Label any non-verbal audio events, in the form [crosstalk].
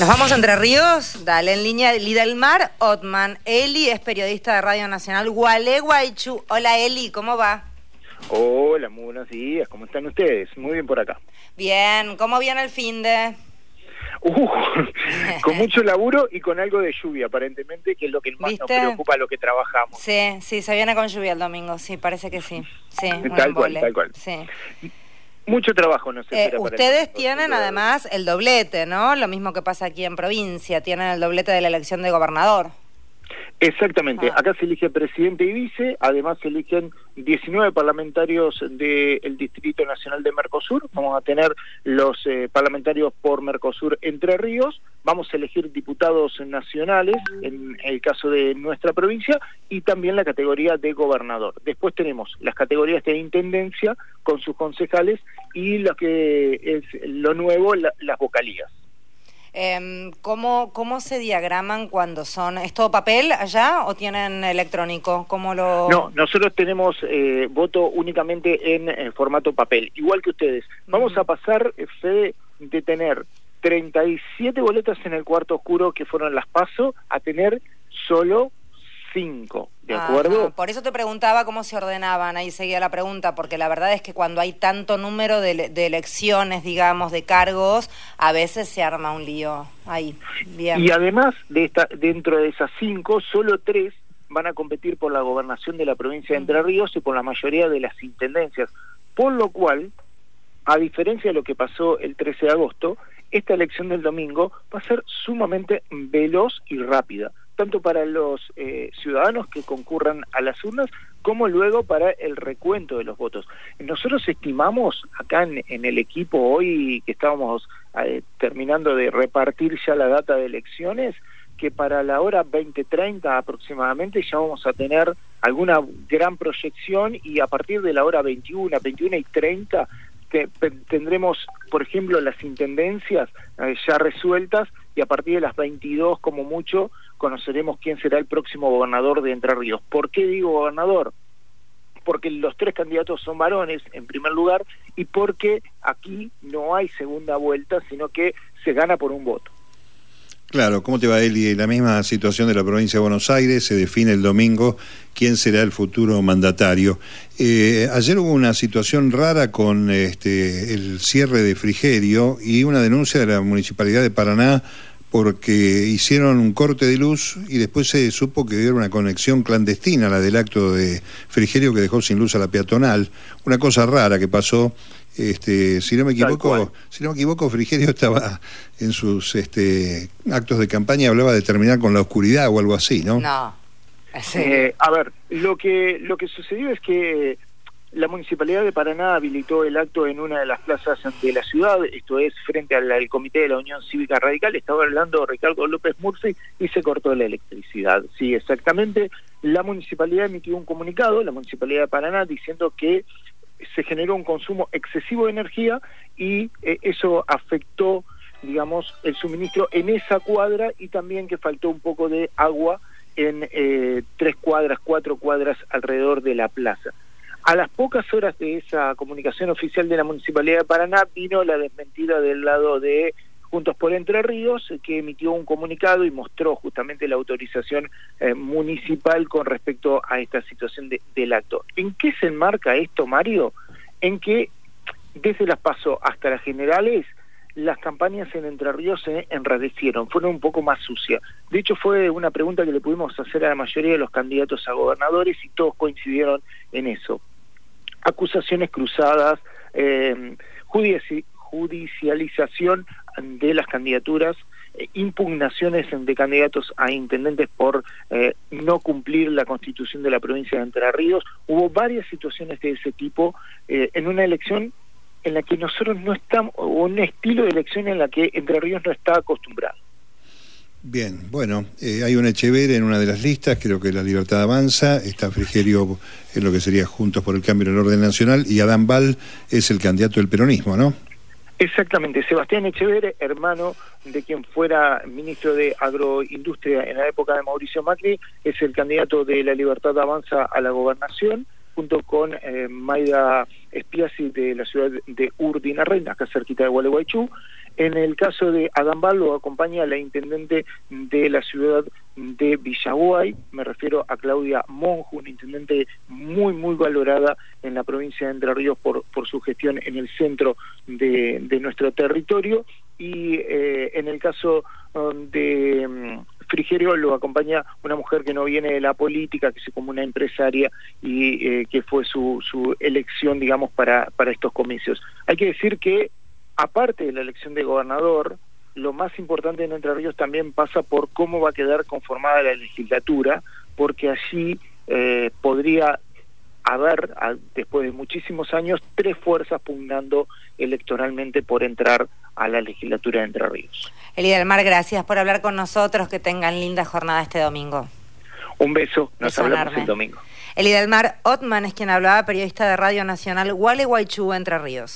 Nos vamos a Entre Ríos. Dale, en línea Lida del Mar, Otman. Eli es periodista de Radio Nacional Gualeguaychú. Hola Eli, ¿cómo va? Hola, muy buenos días. ¿Cómo están ustedes? Muy bien por acá. Bien, ¿cómo viene el fin de...? Uh, [laughs] con mucho laburo y con algo de lluvia, aparentemente, que es lo que más nos preocupa a lo que trabajamos. Sí, sí, se viene con lluvia el domingo, sí, parece que sí. Sí, tal cual, tal cual. Sí. Mucho trabajo no sé. Eh, ustedes tienen además el doblete, ¿no? Lo mismo que pasa aquí en provincia, tienen el doblete de la elección de gobernador. Exactamente, ah. acá se elige presidente y vice, además se eligen 19 parlamentarios del Distrito Nacional de Mercosur, vamos a tener los eh, parlamentarios por Mercosur Entre Ríos, vamos a elegir diputados nacionales en el caso de nuestra provincia y también la categoría de gobernador. Después tenemos las categorías de intendencia con sus concejales y lo que es lo nuevo, las vocalías. Eh, ¿cómo, ¿Cómo se diagraman cuando son? ¿Es todo papel allá o tienen electrónico? ¿Cómo lo...? No, nosotros tenemos eh, voto únicamente en, formato papel, igual que ustedes. Vamos a pasar, eh, Fede, de tener 37 boletas en el cuarto oscuro que fueron las PASO a tener solo cinco, ¿de acuerdo? Por eso te preguntaba cómo se ordenaban, ahí seguía la pregunta, porque la verdad es que cuando hay tanto número de, elecciones, digamos, de cargos, a veces se arma un lío ahí. Bien. Y además, de esta, dentro de esas cinco, solo tres van a competir por la gobernación de la provincia de Entre Ríos y por la mayoría de las intendencias, por lo cual, a diferencia de lo que pasó el 13 de agosto, esta elección del domingo va a ser sumamente veloz y rápida tanto para los eh, ciudadanos que concurran a las urnas como luego para el recuento de los votos. Nosotros estimamos acá en, el equipo hoy que estábamos eh, terminando de repartir ya la data de elecciones, que para la hora 20.30 aproximadamente ya vamos a tener alguna gran proyección y a partir de la hora 21, 21 y 30 que tendremos, por ejemplo, las intendencias eh, ya resueltas y a partir de las 22 como mucho conoceremos quién será el próximo gobernador de Entre Ríos. ¿Por qué digo gobernador? Porque los tres candidatos son varones, en primer lugar, y porque aquí no hay segunda vuelta, sino que se gana por un voto. Claro, ¿cómo te va Eli? La misma situación de la provincia de Buenos Aires, se define el domingo quién será el futuro mandatario. Eh, ayer hubo una situación rara con este, el cierre de Frigerio y una denuncia de la Municipalidad de Paraná porque hicieron un corte de luz y después se supo que hubo una conexión clandestina, la del acto de Frigerio que dejó sin luz a la peatonal. Una cosa rara que pasó. Este, si no me equivoco, si no me equivoco, Frigerio [laughs] estaba en sus este, actos de campaña hablaba de terminar con la oscuridad o algo así, ¿no? No. Eh, a ver, lo que lo que sucedió es que la Municipalidad de Paraná habilitó el acto en una de las plazas de la ciudad, esto es frente al, Comité de la Unión Cívica Radical, estaba hablando Ricardo López Murphy y se cortó la electricidad. Sí, exactamente, la Municipalidad emitió un comunicado, la Municipalidad de Paraná, diciendo que se generó un consumo excesivo de energía y eh, eso afectó, digamos, el suministro en esa cuadra y también que faltó un poco de agua en eh, tres cuadras, cuatro cuadras alrededor de la plaza. A las pocas horas de esa comunicación oficial de la Municipalidad de Paraná vino la desmentida del lado de Juntos por Entre Ríos, que emitió un comunicado y mostró justamente la autorización eh, municipal con respecto a esta situación del acto. ¿En qué se enmarca esto, Mario? En que desde las PASO hasta las generales, las campañas en Entre Ríos se enradecieron, fueron un poco más sucias. De hecho, fue una pregunta que le pudimos hacer a la mayoría de los candidatos a gobernadores y todos coincidieron en eso acusaciones cruzadas, eh, judicialización de las candidaturas, eh, impugnaciones de candidatos a intendentes por eh, no cumplir la constitución de la provincia de Entre Ríos. Hubo varias situaciones de ese tipo en una elección en la que nosotros no estamos, o un estilo de elección en la que Entre Ríos no está acostumbrado. Bien, bueno, eh, hay un Echeverre en una de las listas, creo que la Libertad Avanza, está Frigerio en lo que sería Juntos por el Cambio en el Orden Nacional y Adán Val es el candidato del peronismo, ¿no? Exactamente, Sebastián Echeverre, hermano de quien fuera ministro de Agroindustria en la época de Mauricio Macri, es el candidato de la Libertad Avanza a la gobernación, junto con eh, Maida Espiasi de la ciudad de Urdinarren, acá cerquita de Gualeguaychú, En el caso de Agambal lo acompaña la intendente de la ciudad de Villaguay, me refiero a Claudia Monju, una intendente muy, muy valorada en la provincia de Entre Ríos por, su gestión en el centro de, nuestro territorio. Y eh, en el caso um, de um, Frigerio lo acompaña una mujer que no viene de la política, que es como una empresaria y eh, que fue su, su elección, digamos, para, para estos comicios. Hay que decir que, aparte de la elección de gobernador, lo más importante en Entre Ríos también pasa por cómo va a quedar conformada la legislatura, porque allí eh, podría haber, después de muchísimos años, tres fuerzas pugnando electoralmente por entrar a la legislatura de Entre Ríos. Elida del Mar, gracias por hablar con nosotros, que tengan linda jornada este domingo. Un beso, nos hablamos el domingo. Elida del Mar Otman es quien hablaba, periodista de Radio Nacional Gualeguaychú, Entre Ríos.